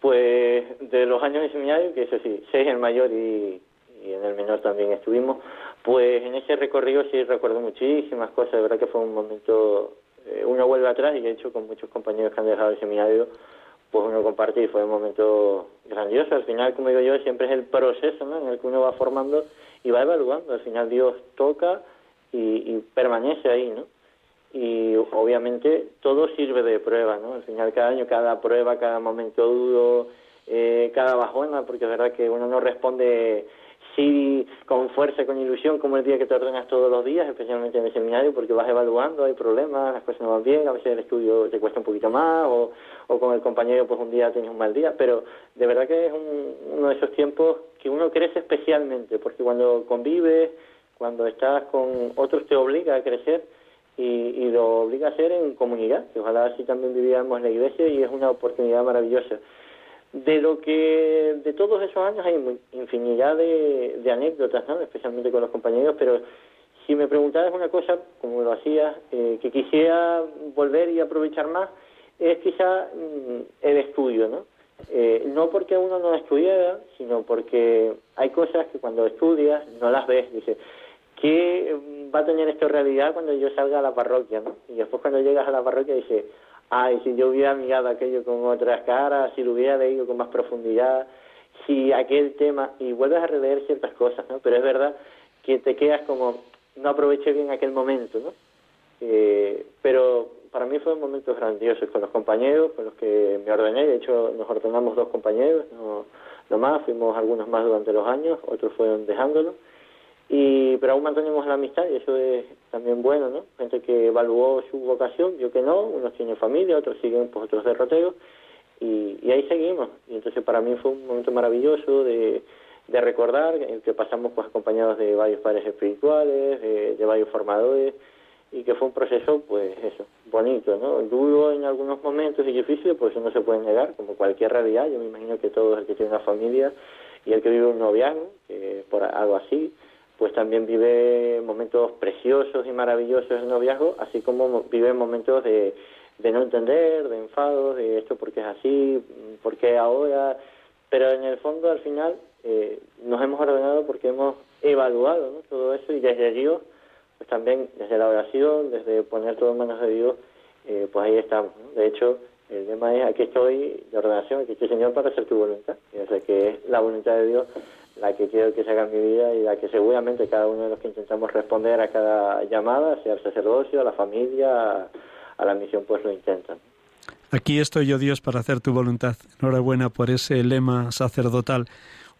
Pues de los años de seminario, que eso sí, seis en el mayor y, en el menor también estuvimos, pues en ese recorrido sí recuerdo muchísimas cosas, de verdad que fue un momento, eh, uno vuelve atrás y de hecho con muchos compañeros que han dejado el seminario, pues uno comparte y fue un momento grandioso. Al final, como digo yo, siempre es el proceso ¿no? en el que uno va formando y va evaluando. Al final Dios toca y, y permanece ahí, ¿no? y obviamente todo sirve de prueba, ¿no? Al final cada año, cada prueba, cada momento duro, eh, cada bajona, porque es verdad que uno no responde sí con fuerza, con ilusión, como el día que te ordenas todos los días, especialmente en el seminario, porque vas evaluando, hay problemas, las cosas no van bien, a veces el estudio te cuesta un poquito más, o, o con el compañero pues un día tienes un mal día, pero de verdad que es uno de esos tiempos que uno crece especialmente, porque cuando convives, cuando estás con otros te obliga a crecer, y, y, lo obliga a hacer en comunidad, que ojalá así también viviéramos en la iglesia y es una oportunidad maravillosa. De lo que de todos esos años hay infinidad de, de anécdotas, ¿no? especialmente con los compañeros, pero si me preguntaras una cosa, como lo hacías, eh, que quisiera volver y aprovechar más, es quizá mm, el estudio, ¿no? Eh, no porque uno no estudiara, sino porque hay cosas que cuando estudias no las ves, dices, ¿qué va a tener esto realidad cuando yo salga a la parroquia, ¿no? Y después cuando llegas a la parroquia dices, ay, si yo hubiera mirado aquello con otras caras, si lo hubiera leído con más profundidad, si aquel tema, y vuelves a releer ciertas cosas, ¿no? Pero es verdad que te quedas como, no aproveché bien aquel momento, ¿no? Eh, pero para mí fue un momento grandioso con los compañeros, con los que me ordené, de hecho nos ordenamos dos compañeros, no, no más, fuimos algunos más durante los años, otros fueron dejándolo, y pero aún mantenemos la amistad y eso es también bueno no gente que evaluó su vocación yo que no unos tienen familia otros siguen pues otros derroteros y, y ahí seguimos. Y entonces para mí fue un momento maravilloso de, recordar que pasamos pues acompañados de varios padres espirituales de, de varios formadores y que fue un proceso pues eso bonito no duro en algunos momentos y difícil pues eso no se puede negar como cualquier realidad. Yo me imagino que todo el que tiene una familia y el que vive un noviazgo que por algo así pues también vive momentos preciosos y maravillosos en el noviazgo, así como vive momentos de, de no entender, de enfado, de esto porque es así, porque ahora, pero en el fondo al final eh, nos hemos ordenado porque hemos evaluado ¿no? todo eso y desde Dios, pues también desde la oración, desde poner todo en manos de Dios, eh, pues ahí estamos. De hecho, el tema es, aquí estoy de ordenación, aquí estoy Señor para hacer tu voluntad, y sé que es la voluntad de Dios la que quiero que se haga en mi vida y la que seguramente cada uno de los que intentamos responder a cada llamada, sea al sacerdocio, a la familia, a, la misión, pues lo intentan. Aquí estoy yo, Dios, para hacer tu voluntad. Enhorabuena por ese lema sacerdotal.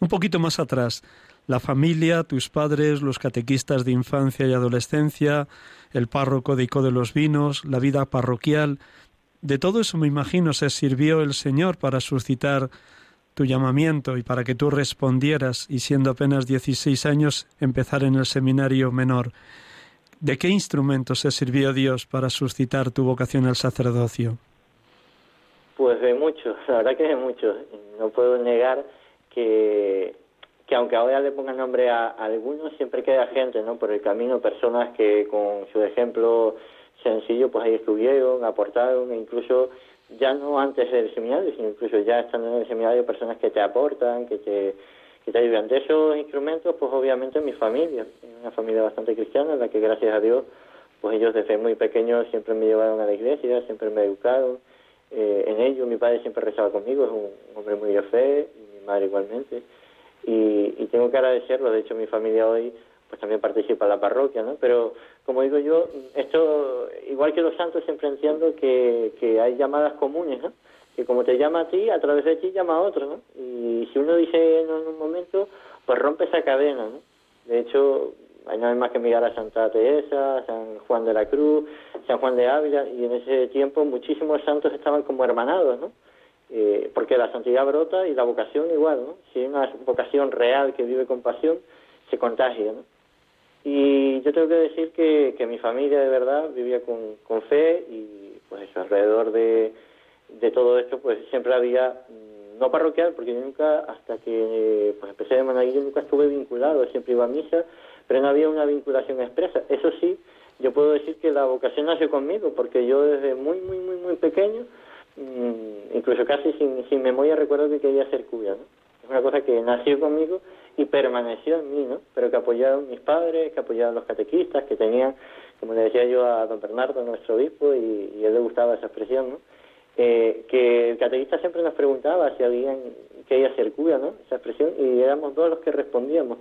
Un poquito más atrás, la familia, tus padres, los catequistas de infancia y adolescencia, el párroco de Ico de los Vinos, la vida parroquial. De todo eso me imagino se sirvió el Señor para suscitar tu llamamiento y para que tú respondieras y siendo apenas 16 años empezar en el seminario menor. ¿De qué instrumento se sirvió Dios para suscitar tu vocación al sacerdocio? Pues de muchos, la verdad que de muchos. No puedo negar que, que aunque ahora le ponga nombre a, algunos, siempre queda gente ¿no? por el camino, personas que con su ejemplo sencillo pues ahí estuvieron, aportaron e incluso ya no antes del seminario, sino incluso ya estando en el seminario, personas que te aportan, que te, que te ayudan. De esos instrumentos, pues obviamente mi familia, una familia bastante cristiana, en la que gracias a Dios, pues ellos desde muy pequeños siempre me llevaron a la iglesia, siempre me educaron eh, en ello. Mi padre siempre rezaba conmigo, es un hombre muy de fe, y mi madre igualmente. Y, y tengo que agradecerlo, de hecho mi familia hoy pues también participa en la parroquia, ¿no? Pero como digo yo, esto, igual que los santos, siempre entiendo que, que hay llamadas comunes, ¿no? Que como te llama a ti, a través de ti llama a otro, ¿no? Y si uno dice en un momento, pues rompe esa cadena, ¿no? De hecho, hay nada más que mirar a Santa Teresa, San Juan de la Cruz, San Juan de Ávila, y en ese tiempo muchísimos santos estaban como hermanados, ¿no? Eh, porque la santidad brota y la vocación igual, ¿no? Si hay una vocación real que vive con pasión, se contagia, ¿no? Y yo tengo que decir que, que mi familia de verdad vivía con, con fe y pues eso, alrededor de, de todo esto, pues siempre había, mm, no parroquial, porque yo nunca, hasta que pues, empecé de monaguillo, nunca estuve vinculado, siempre iba a misa, pero no había una vinculación expresa. Eso sí, yo puedo decir que la vocación nació conmigo, porque yo desde muy, muy, muy, muy pequeño, mm, incluso casi sin, sin memoria, recuerdo que quería ser cura, ¿no? Es una cosa que nació conmigo y permaneció en mí, ¿no? Pero que apoyaron mis padres, que apoyaron los catequistas, que tenían, como le decía yo a don Bernardo, nuestro obispo, y, él le gustaba esa expresión, ¿no? Eh, que el catequista siempre nos preguntaba si alguien quería ser cura, ¿no? Esa expresión, y éramos dos los que respondíamos.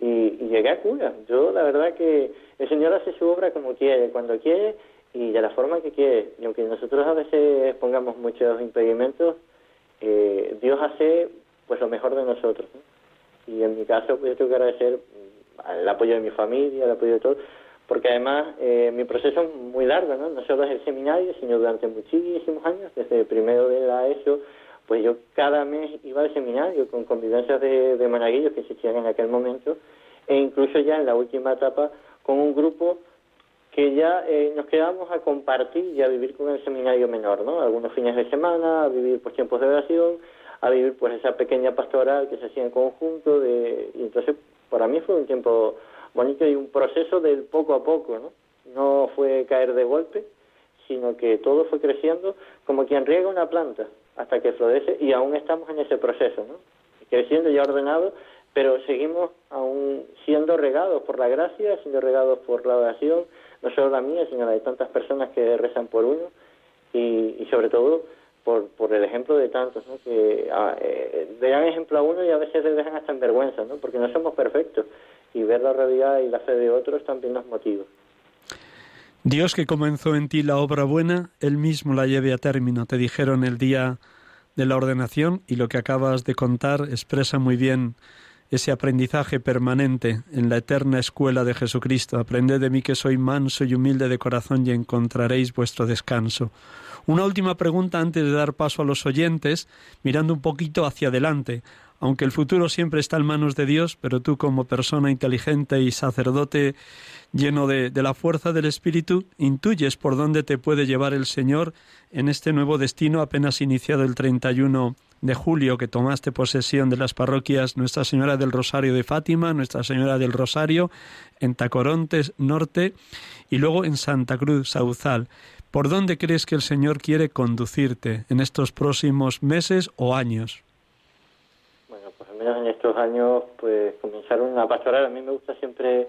Y, y llegué a cura. Yo, la verdad que el Señor hace su obra como quiere, cuando quiere y de la forma que quiere. Y aunque nosotros a veces pongamos muchos impedimentos, eh, Dios hace pues lo mejor de nosotros. Y en mi caso, pues yo tengo que agradecer el apoyo de mi familia, el apoyo de todos, porque además eh, mi proceso es muy largo, ¿no? No solo es el seminario, sino durante muchísimos años, desde el primero de la ESO, pues yo cada mes iba al seminario con convivencias de, de monaguillos que existían en aquel momento, e incluso ya en la última etapa con un grupo que ya eh, nos quedamos a compartir y a vivir con el seminario menor, ¿no? Algunos fines de semana, a vivir pues tiempos de oración, a vivir pues esa pequeña pastoral que se hacía en conjunto de, y entonces para mí fue un tiempo bonito y un proceso del poco a poco, ¿no? No fue caer de golpe, sino que todo fue creciendo como quien riega una planta hasta que florece y aún estamos en ese proceso, ¿no? Creciendo y ordenado, pero seguimos aún siendo regados por la gracia, siendo regados por la oración, no solo la mía, sino la de tantas personas que rezan por uno y, y sobre todo por, por el ejemplo de tantos, que ah, eh, dan ejemplo a uno y a veces le dejan hasta en vergüenza, ¿no? porque no somos perfectos y ver la realidad y la fe de otros también nos motiva. Dios que comenzó en ti la obra buena, Él mismo la lleve a término, te dijeron el día de la ordenación y lo que acabas de contar expresa muy bien ese aprendizaje permanente en la eterna escuela de Jesucristo. Aprended de mí que soy manso y humilde de corazón y encontraréis vuestro descanso. Una última pregunta antes de dar paso a los oyentes, mirando un poquito hacia adelante. Aunque el futuro siempre está en manos de Dios, pero tú como persona inteligente y sacerdote lleno de, de, la fuerza del Espíritu, intuyes por dónde te puede llevar el Señor en este nuevo destino apenas iniciado el 31 de julio que tomaste posesión de las parroquias Nuestra Señora del Rosario de Fátima, Nuestra Señora del Rosario, en Tacorontes Norte y luego en Santa Cruz Sauzal. ¿Por dónde crees que el Señor quiere conducirte en estos próximos meses o años? Bueno, pues al menos en estos años, pues comenzar una pastoral. A mí me gusta siempre,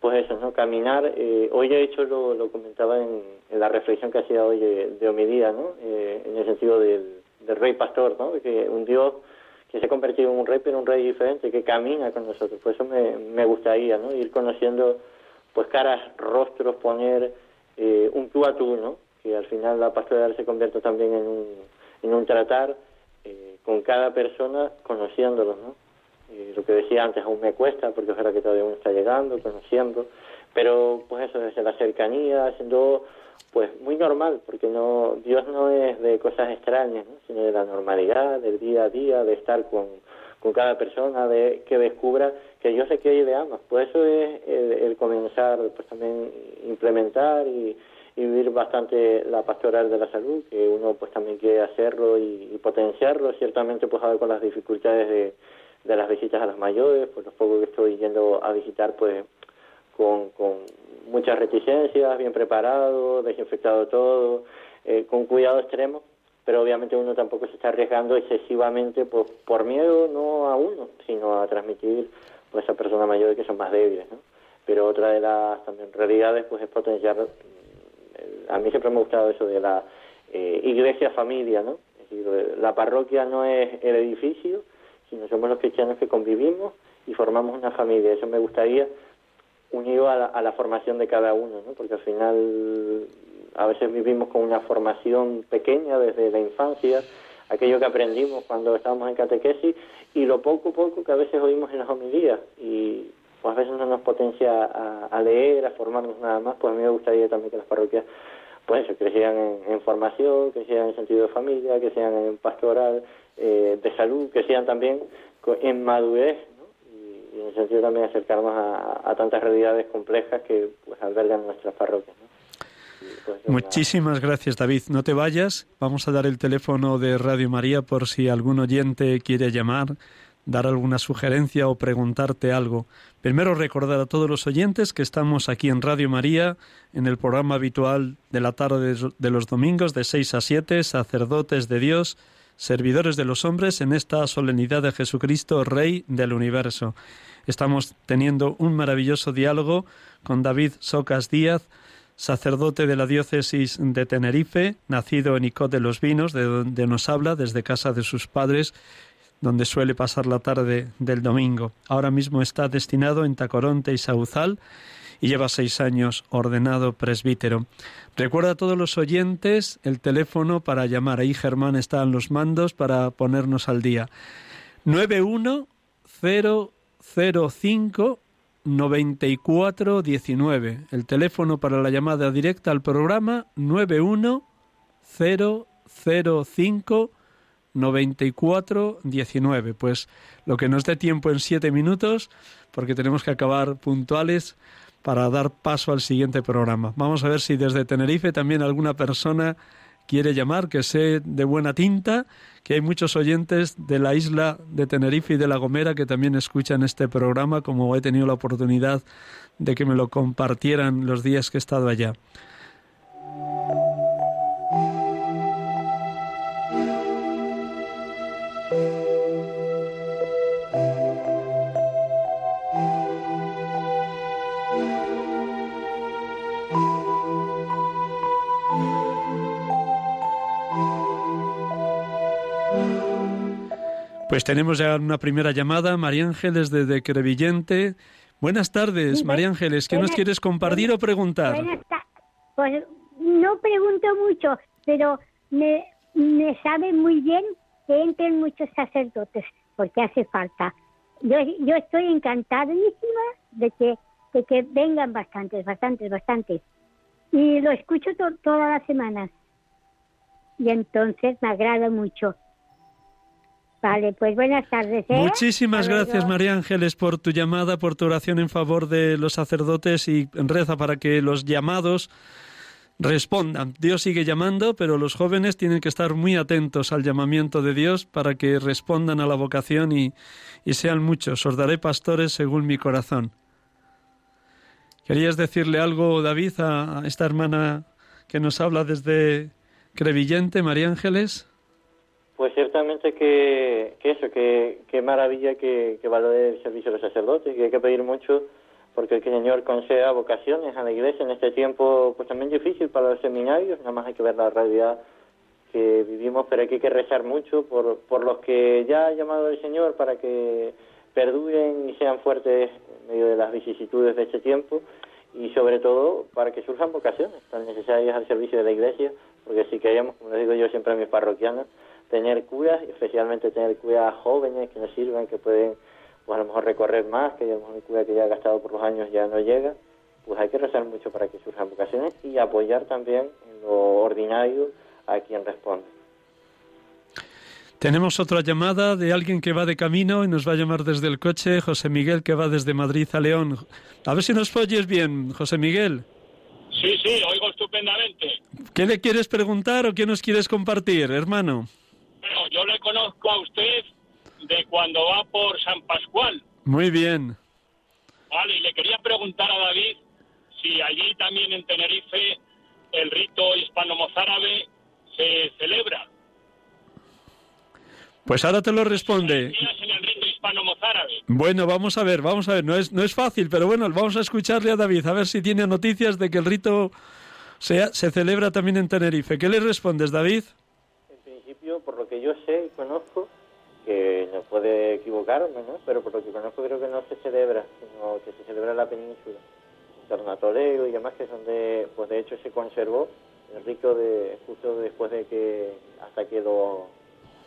pues eso, ¿no? Caminar. Eh, hoy he hecho, lo, comentaba en, la reflexión que hacía hoy de, de ¿no? Eh, en el sentido del, del rey pastor, ¿no? Que un Dios que se ha convertido en un rey, pero un rey diferente, que camina con nosotros. Por eso me, me gustaría, ¿no? Ir conociendo, pues, caras, rostros, poner eh, un tú a tú, ¿no? Que al final la pastoral se convierte también en un, en un tratar eh, con cada persona, conociéndolos, ¿no? Eh, lo que decía antes, aún me cuesta, porque es verdad que todavía uno está llegando, conociendo, pero pues eso, desde la cercanía, haciendo pues muy normal, porque no Dios no es de cosas extrañas, ¿no? sino de la normalidad, del día a día, de estar con, con cada persona, de que descubra que Dios se quiere y le ama. Pues eso es el, el comenzar, pues también implementar y, y, vivir bastante la pastoral de la salud, que uno pues también quiere hacerlo y, y potenciarlo, ciertamente pues a ver con las dificultades de, de las visitas a las mayores, pues los pocos que estoy yendo a visitar pues con, con muchas reticencias, bien preparado, desinfectado todo, eh, con cuidado extremo, pero obviamente uno tampoco se está arriesgando excesivamente por, por miedo no a uno, sino a transmitir pues, a esa persona mayor que son más débiles, ¿no? Pero otra de las también realidades pues es potenciar, a mí siempre me ha gustado eso de la eh, iglesia familia, ¿no? Es decir, la parroquia no es el edificio, sino somos los cristianos que convivimos y formamos una familia. Eso me gustaría unido a la, a la, formación de cada uno, ¿no? porque al final a veces vivimos con una formación pequeña desde la infancia, aquello que aprendimos cuando estábamos en catequesis y lo poco poco que a veces oímos en las homilías y pues a veces no nos potencia a, a leer, a formarnos nada más, pues a mí me gustaría también que las parroquias pues eso, crecieran en, en formación, que sean en sentido de familia, que sean en pastoral, eh, de salud, que sean también en madurez y en el sentido también acercarnos a, a tantas realidades complejas que pues albergan nuestras parroquias. ¿no? pues, Muchísimas gracias, David. No te vayas. Vamos a dar el teléfono de Radio María por si algún oyente quiere llamar, dar alguna sugerencia o preguntarte algo. Primero recordar a todos los oyentes que estamos aquí en Radio María, en el programa habitual de la tarde de los domingos de 6 a 7, sacerdotes de Dios, servidores de los hombres en esta solemnidad de Jesucristo, Rey del universo. Estamos teniendo un maravilloso diálogo con David Socas Díaz, sacerdote de la diócesis de Tenerife, nacido en Icod de los Vinos, de donde nos habla desde casa de sus padres, donde suele pasar la tarde del domingo. Ahora mismo está destinado en Tacoronte y Sauzal y lleva seis años ordenado presbítero. Recuerda a todos los oyentes el teléfono para llamar. Ahí Germán está en los mandos para ponernos al día. 91005 9419. El teléfono para la llamada directa al programa 91005 9419. Pues lo que nos dé tiempo en siete minutos, porque tenemos que acabar puntuales para dar paso al siguiente programa. Vamos a ver si desde Tenerife también alguna persona quiere llamar, que sé de buena tinta, que hay muchos oyentes de la isla de Tenerife y de La Gomera que también escuchan este programa, como he tenido la oportunidad de que me lo compartieran los días que he estado allá. Pues tenemos ya una primera llamada. María Ángeles desde Crevillente. Buenas tardes, María Ángeles. ¿Qué nos quieres compartir o preguntar? Pues no pregunto mucho, pero me, me sabe muy bien que entren muchos sacerdotes, porque hace falta. Yo, yo estoy encantadísima de que, de que vengan bastantes, bastantes, bastantes. Y lo escucho to- todas las semanas. Y entonces me agrada mucho. Vale, pues buenas tardes. ¿eh? Muchísimas gracias. María Ángeles, por tu llamada, por tu oración en favor de los sacerdotes y reza para que los llamados respondan. Dios sigue llamando, pero los jóvenes tienen que estar muy atentos al llamamiento de Dios para que respondan a la vocación y, y sean muchos. Os daré pastores según mi corazón. ¿Querías decirle algo, David, a a esta hermana que nos habla desde Crevillente, María Ángeles? Pues ciertamente que, que eso, que, que maravilla que, que valore el servicio de los sacerdotes, que hay que pedir mucho porque el Señor conceda vocaciones a la Iglesia en este tiempo pues también difícil para los seminarios, nada más hay que ver la realidad que vivimos, pero hay que rezar mucho por, por los que ya ha llamado el Señor para que perduren y sean fuertes en medio de las vicisitudes de este tiempo y sobre todo para que surjan vocaciones tan necesarias al servicio de la Iglesia, porque si queremos, como les digo yo siempre a mis parroquianos, tener curas, y especialmente tener curas jóvenes que nos sirvan, que pueden pues a lo mejor recorrer más, que a lo mejor un cura que ya ha gastado por los años ya no llega, pues hay que rezar mucho para que surjan vocaciones y apoyar también en lo ordinario a quien responde. Tenemos otra llamada de alguien que va de camino y nos va a llamar desde el coche, José Miguel, que va desde Madrid a León. A ver si nos oyes bien, José Miguel. Sí, sí, oigo estupendamente. ¿Qué le quieres preguntar o qué nos quieres compartir, hermano? Bueno, yo le conozco a usted de cuando va por San Pascual, Muy bien. ¿vale? Y le quería preguntar a David si allí también en Tenerife el rito hispano-mozárabe se celebra. Pues ahora te lo responde. En el rito hispano-mozárabe. Bueno, vamos a ver, vamos a ver. No es, no es fácil, pero bueno, vamos a escucharle a David, a ver si tiene noticias de que el rito se, se celebra también en Tenerife. ¿Qué le respondes, David? En principio, por lo yo sé y conozco, que no puede equivocarme, ¿no? Pero por lo que conozco creo que no se celebra, sino que se celebra la península. En torno a Toledo y demás, que es donde, pues de hecho se conservó el rito de, justo después de que, hasta que lo,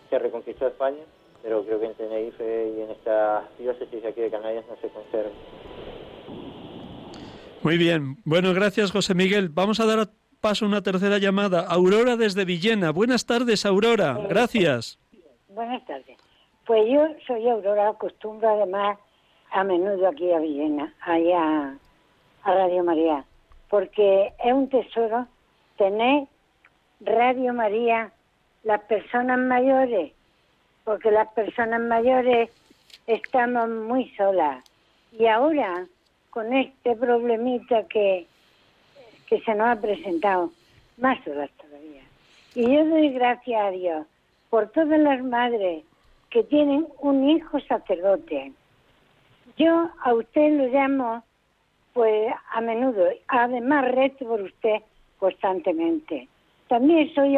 se reconquistó España, pero creo que en Tenerife y en estas diócesis aquí de Canarias no se conserva. Muy bien. Bueno, gracias, José Miguel. Vamos a dar paso una tercera llamada. Aurora desde Villena. Buenas tardes, Aurora. Gracias. Buenas tardes. Pues yo soy Aurora, acostumbro además a menudo aquí a Villena, allá a Radio María, porque es un tesoro tener Radio María las personas mayores, porque las personas mayores estamos muy solas. Y ahora, con este problemita que, que se nos ha presentado, más solas todavía. Y yo doy gracias a Dios por todas las madres que tienen un hijo sacerdote. Yo a usted lo llamo, pues a menudo, además rezo por usted constantemente. También soy,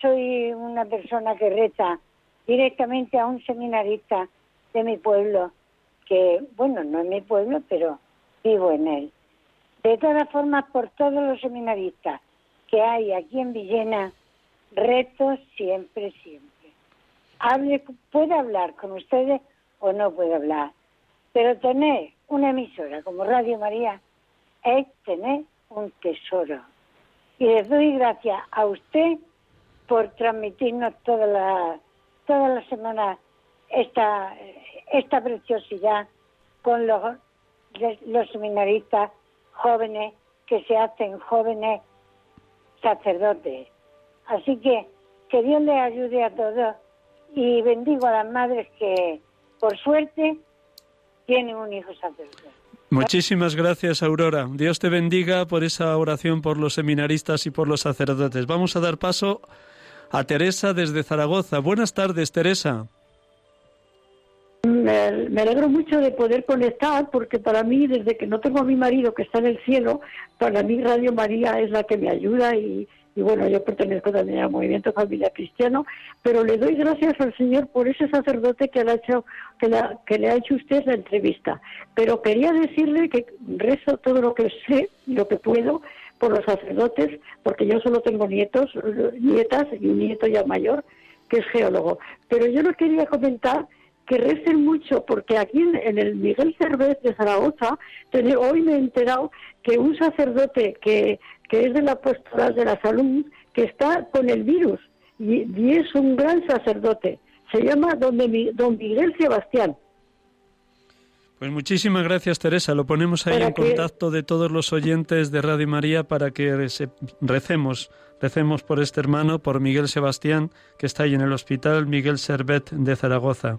soy una persona que reza directamente a un seminarista de mi pueblo, que, bueno, no es mi pueblo, pero vivo en él. De todas formas, por todos los seminaristas que hay aquí en Villena, reto siempre, siempre. Hable, puede hablar con ustedes o no puede hablar, pero tener una emisora como Radio María es tener un tesoro. Y les doy gracias a usted por transmitirnos toda la, toda la semana esta, esta preciosidad con los, los seminaristas jóvenes que se hacen jóvenes sacerdotes. Así que que Dios les ayude a todos y bendigo a las madres que, por suerte, tienen un hijo sacerdote. Muchísimas gracias, Aurora. Dios te bendiga por esa oración por los seminaristas y por los sacerdotes. Vamos a dar paso a Teresa desde Zaragoza. Buenas tardes, Teresa. Me, alegro mucho de poder conectar porque para mí, desde que no tengo a mi marido que está en el cielo, para mí Radio María es la que me ayuda y, y bueno, yo pertenezco también al movimiento familia cristiano, pero le doy gracias al Señor por ese sacerdote que le ha hecho, que, que le ha hecho usted la entrevista. Pero quería decirle que rezo todo lo que sé lo que puedo por los sacerdotes, porque yo solo tengo nietos, nietas y un nieto ya mayor que es geólogo. Pero yo no quería comentar que recen mucho, porque aquí en, el Miguel Cervez de Zaragoza, hoy me he enterado que un sacerdote que, que es de la pastoral de la salud, que está con el virus y, es un gran sacerdote. Se llama don, don Miguel Sebastián. Pues muchísimas gracias Teresa. Lo ponemos ahí en contacto de todos los oyentes de Radio María para que recemos, recemos por este hermano, por Miguel Sebastián, que está ahí en el hospital Miguel Servet de Zaragoza.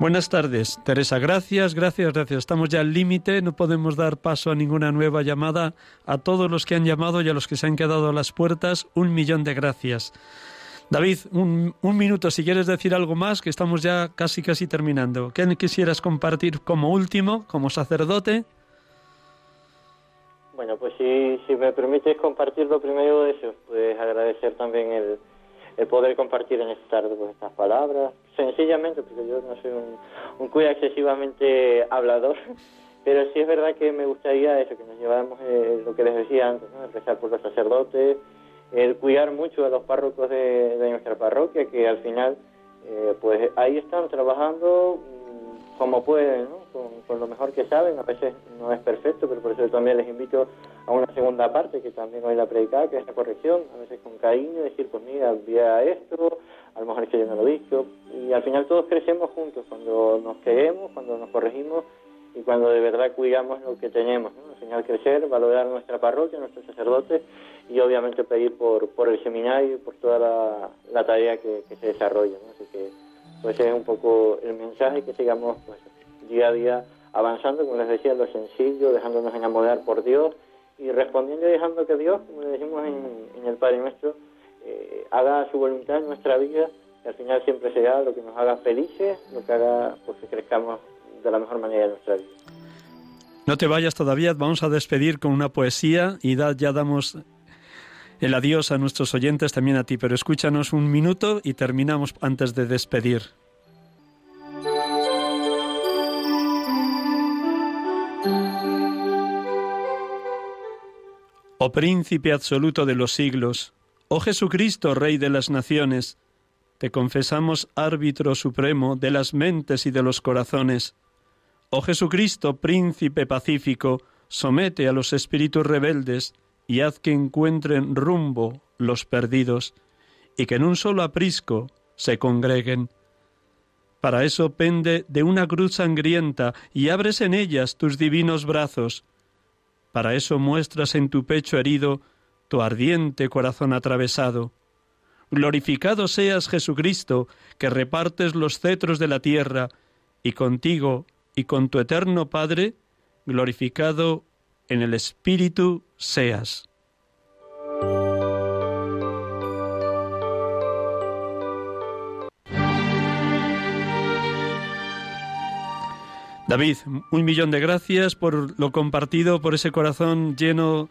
Buenas tardes, Teresa. Gracias, gracias, gracias. Estamos ya al límite, no podemos dar paso a ninguna nueva llamada. A todos los que han llamado y a los que se han quedado a las puertas, un millón de gracias. David, un, minuto, si quieres decir algo más, que estamos ya casi, casi terminando. ¿Qué quisieras compartir como último, como sacerdote? Bueno, pues si, si me permites compartir lo primero de eso, pues agradecer también el, el poder compartir en esta tarde pues, estas palabras, sencillamente, porque yo no soy un, un cuya excesivamente hablador, pero sí es verdad que me gustaría eso, que nos lleváramos eh, lo que les decía antes, ¿no? empezar por los sacerdotes, el cuidar mucho a los párrocos de, nuestra parroquia, que al final, eh, pues ahí están trabajando como pueden, con, lo mejor que saben. A veces no es perfecto, pero por eso también les invito a una segunda parte que también hoy la predicada, que es la corrección. A veces con cariño, decir, pues mira, vía esto, a lo mejor es que yo no lo he visto. Y al final todos crecemos juntos cuando nos queremos, cuando nos corregimos y cuando de verdad cuidamos lo que tenemos. ¿no? Al final crecer, valorar nuestra parroquia, nuestros sacerdotes y obviamente pedir por, por el seminario y por toda la, tarea que, se desarrolla. Así que pues es un poco el mensaje que sigamos pues, día a día avanzando, como les decía, lo sencillo, dejándonos enamorar por Dios y respondiendo y dejando que Dios, como le decimos en, el Padre Nuestro, eh, haga su voluntad en nuestra vida y al final siempre será lo que nos haga felices, lo que haga pues, que crezcamos de la mejor manera en nuestra vida. No te vayas todavía, vamos a despedir con una poesía y ya damos el adiós a nuestros oyentes, también a ti, pero escúchanos un minuto y terminamos antes de despedir. Oh príncipe absoluto de los siglos, oh Jesucristo, Rey de las naciones, te confesamos árbitro supremo de las mentes y de los corazones. Oh Jesucristo, príncipe pacífico, somete a los espíritus rebeldes, y haz que encuentren rumbo los perdidos, y que en un solo aprisco se congreguen. Para eso pende de una cruz sangrienta y abres en ellas tus divinos brazos. Para eso muestras en tu pecho herido tu ardiente corazón atravesado. Glorificado seas Jesucristo, que repartes los cetros de la tierra, y contigo y con tu eterno Padre, glorificado en el Espíritu seas. David, un millón de gracias por lo compartido, por ese corazón lleno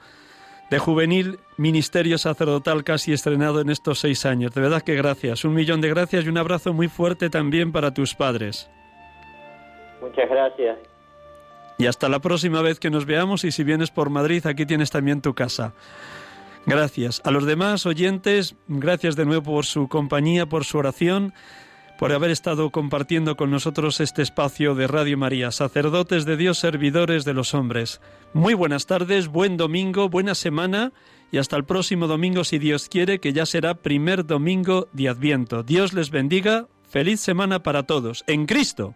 de juvenil ministerio sacerdotal casi estrenado en estos seis años. De verdad que gracias. Un millón de gracias y un abrazo muy fuerte también para tus padres. Muchas gracias. Y hasta la próxima vez que nos veamos y si vienes por Madrid, aquí tienes también tu casa. Gracias. A los demás oyentes, gracias de nuevo por su compañía, por su oración por haber estado compartiendo con nosotros este espacio de Radio María, sacerdotes de Dios, servidores de los hombres. Muy buenas tardes, buen domingo, buena semana y hasta el próximo domingo si Dios quiere, que ya será primer domingo de Adviento. Dios les bendiga, feliz semana para todos, en Cristo.